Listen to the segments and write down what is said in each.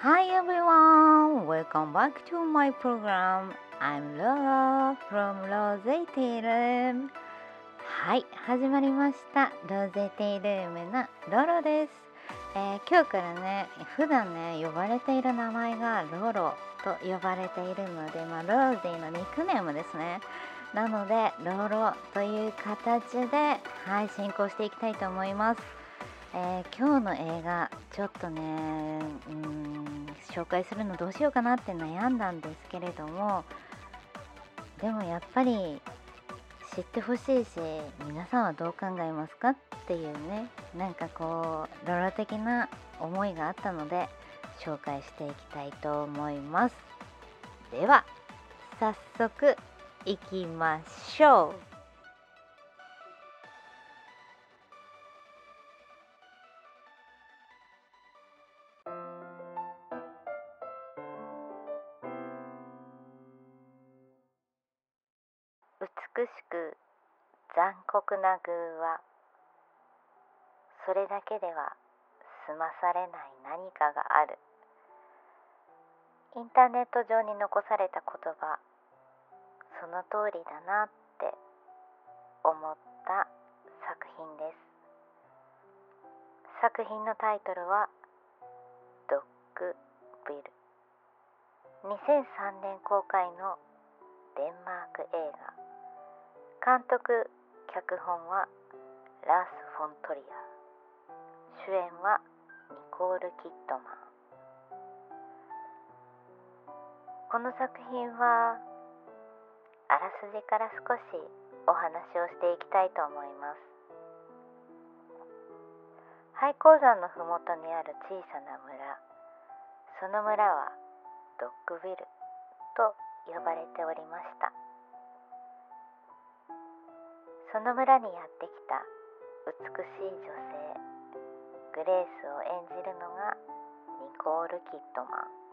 Hi everyone, welcome back to my program. I'm Laura from Rose Tea Room. はい、始まりました。ローゼティルームのロロです。えー今日からね、普段ね、呼ばれている名前がロロと呼ばれているので、まあ、ローゼのニックネームですね。なので、ロロという形で、はい、進行していきたいと思います。えー今日の映画ちょっとねうん紹介するのどうしようかなって悩んだんですけれどもでもやっぱり知ってほしいし皆さんはどう考えますかっていうねなんかこうロロ的な思いがあったので紹介していきたいと思います。では早速いきましょう。美しく残酷な偶話。それだけでは済まされない何かがある。インターネット上に残された言葉。その通りだなって思った作品です。作品のタイトルは「ドッグビル」2003年公開のデンマーク映画。監督脚本はラース・フォントリア主演はニコール・キットマン。この作品はあらすじから少しお話をしていきたいと思います。廃鉱山のふもとにある小さな村。その村はドッグビルと呼ばれておりました。その村にやってきた美しい女性グレースを演じるのがニコール・キットマン。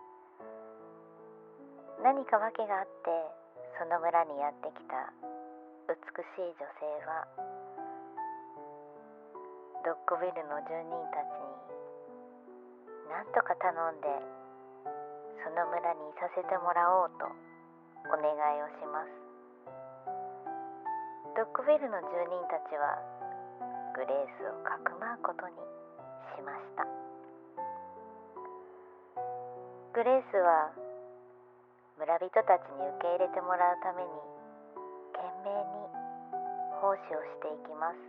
何か訳があってその村にやってきた美しい女性はドッグビルの住人たちに何とか頼んでその村にいさせてもらおうとお願いをします。ドッグビルの住人たちはグレースをかくまうことにしました。グレースは村人たちに受け入れてもらうために懸命に奉仕をしていきます。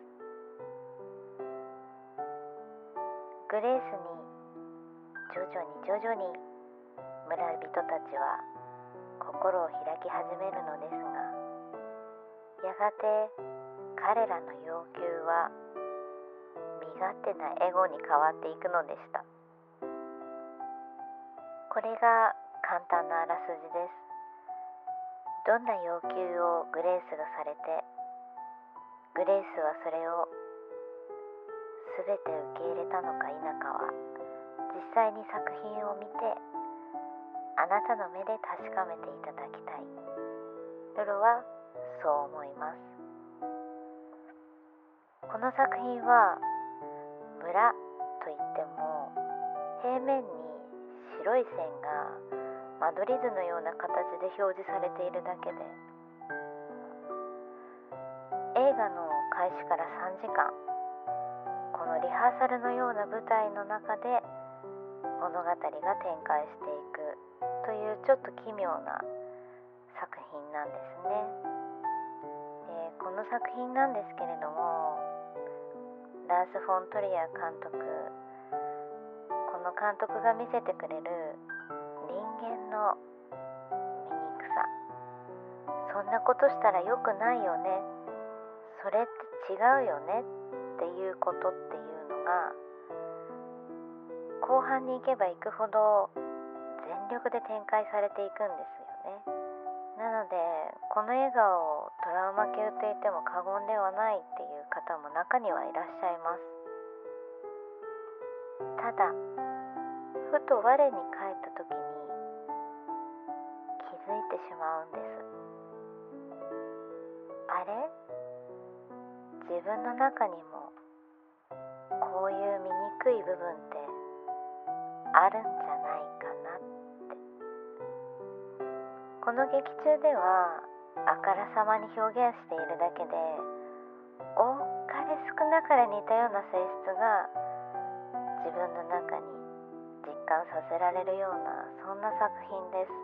グレースに徐々に徐々に村人たちは心を開き始めるのですがやがて彼らの要求は身勝手なエゴに変わっていくのでした。これが簡単なあらすじです。どんな要求をグレースがされてグレースはそれを全て受け入れたのか否かは実際に作品を見てあなたの目で確かめていただきたい。ルロはそう思います。この作品は村といっても平面に白い線が間取り図のような形で表示されているだけで。映画の開始から3時間。このリハーサルのような舞台の中で物語が展開していくというちょっと奇妙な作品なんですね。この作品なんですけれどもラース・フォントリア監督この監督が見せてくれる人間の醜さ。そんなことしたら良くないよね。それって違うよね。っていうことっていうのが後半に行けば行くほど全力で展開されていくんですよね。なのでこの映画をトラウマ系と言っても過言ではないっていう方も中にはいらっしゃいます。ただふと我に返った時に気づいてしまうんです。あれ？自分の中にもこういうくい部分ってあるんじゃないかな。ってこの劇中ではあからさまに表現しているだけで多かれ少なかれ似たような性質が自分の中に実感させられるようなそんな作品です。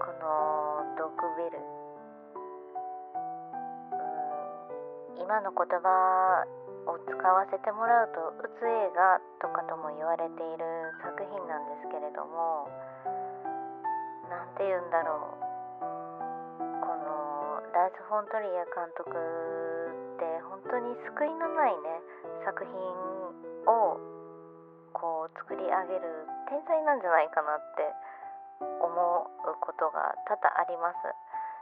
この「ドッグビル」うん今の言葉を使わせてもらうとうつ映画とかとも言われている作品なんですけれども何て言うんだろう。このラーズ・フォントリア監督って本当に救いのないね作品をこう作り上げる天才なんじゃないかなって思うことが多々あります、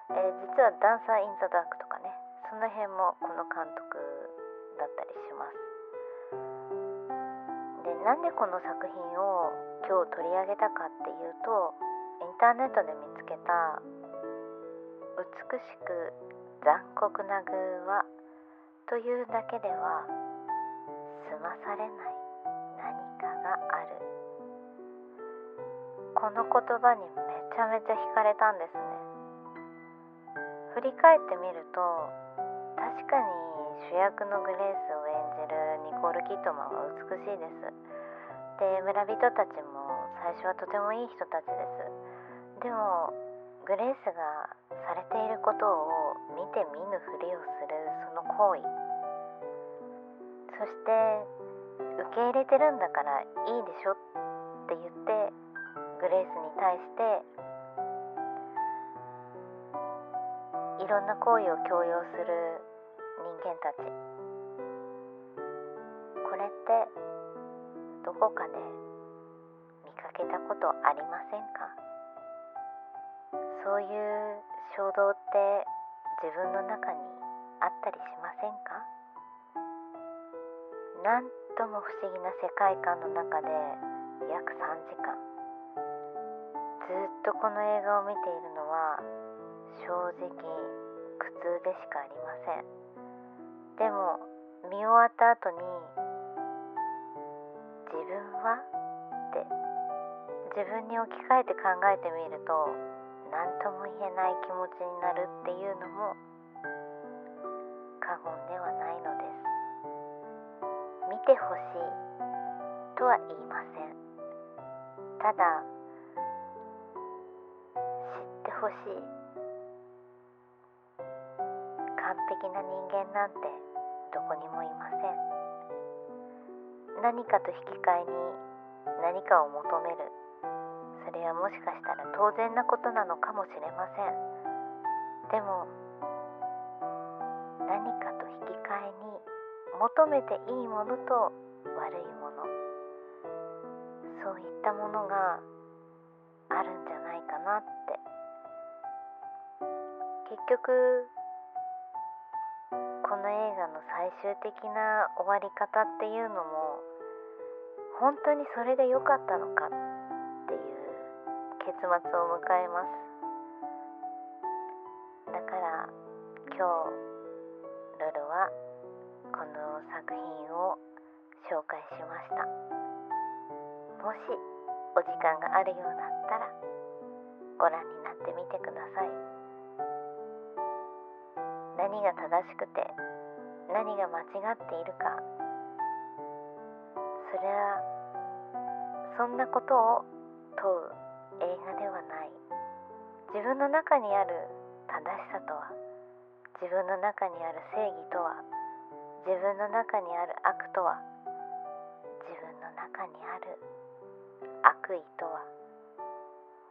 えー、実は「ダンサー・イン・ザ・ダーク」とかねその辺もこの監督だったりします。でなんでこの作品を今日取り上げたかっていうとインターネットで見つけた美しく残酷な偶話というだけでは済まされない何かがある。この言葉にめちゃめちゃ惹かれたんですね。振り返ってみると確かに主役のグレースを演じるニコール・キットマンは美しいです。で村人たちも最初はとてもいい人たちです。でもグレースがされていることを見て見ぬふりをするその行為。そして受け入れてるんだからいいでしょって言ってグレースに対していろんな行為を強要する間たち。これってどこかで見かけたことありませんか？そういう衝動って自分の中にあったりしませんか？なんとも不思議な世界観の中で約3時間。ずっとこの映画を見ているのは正直苦痛でしかありません。でも見終わった後に自分はって自分に置き換えて考えてみると何とも言えない気持ちになるっていうのも過言ではないのです。見てほしいとは言いません。ただ知ってほしい。完璧な人間なんてどこにもいません。何かと引き換えに何かを求める。それはもしかしたら当然なことなのかもしれません。でも何かと引き換えに求めていいものと悪いもの。そういったものがあるんじゃないかなって。結局この映画の最終的な終わり方っていうのも本当にそれで良かったのかっていう結末を迎えますだから今日ロロはこの作品を紹介しましたもしお時間があるようだったらご覧になってみてください。何が正しくて何が間違っているか。それはそんなことを問う映画ではない。自分の中にある正しさとは自分の中にある正義とは自分の中にある悪とは自分の中にある悪意とは。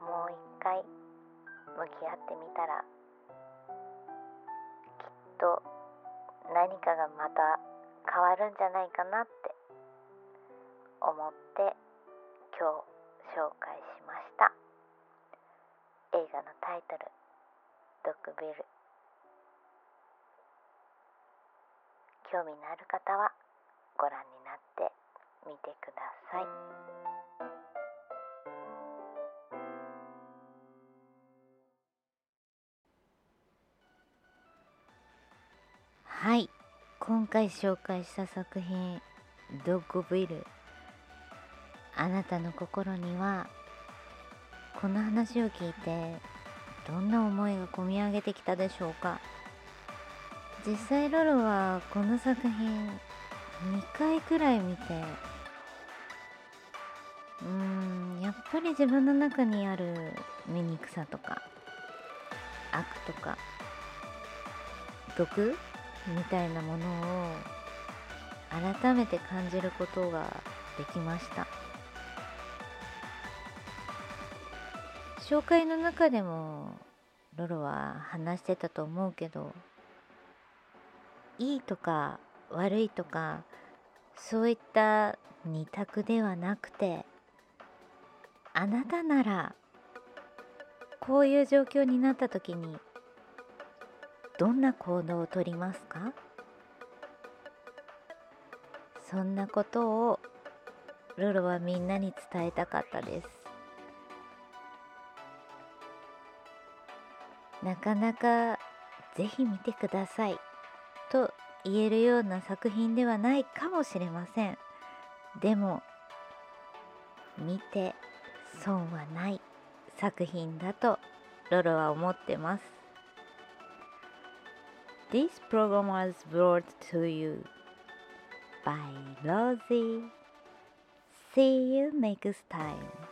もう一回向き合ってみたらと何かがまた変わるんじゃないかなって思って今日紹介しました映画のタイトル「ドッグビル」興味のある方はご覧になってみてください。はい。今回紹介した作品「ドッグビル」あなたの心にはこの話を聞いてどんな思いがこみ上げてきたでしょうか。実際ロロはこの作品2回くらい見てうーんやっぱり自分の中にある醜さとか悪とか毒みたいなものを改めて感じることができました。紹介の中でもロロは話してたと思うけどいいとか悪いとかそういった二択ではなくてあなたならこういう状況になった時にどんな行動をとりますか？そんなことをルルはみんなに伝えたかったです。なかなかぜひ見てくださいと言えるような作品ではないかもしれません。でも見て損はない作品だとロロは思ってます。This program was brought to you by Rosie. See you next time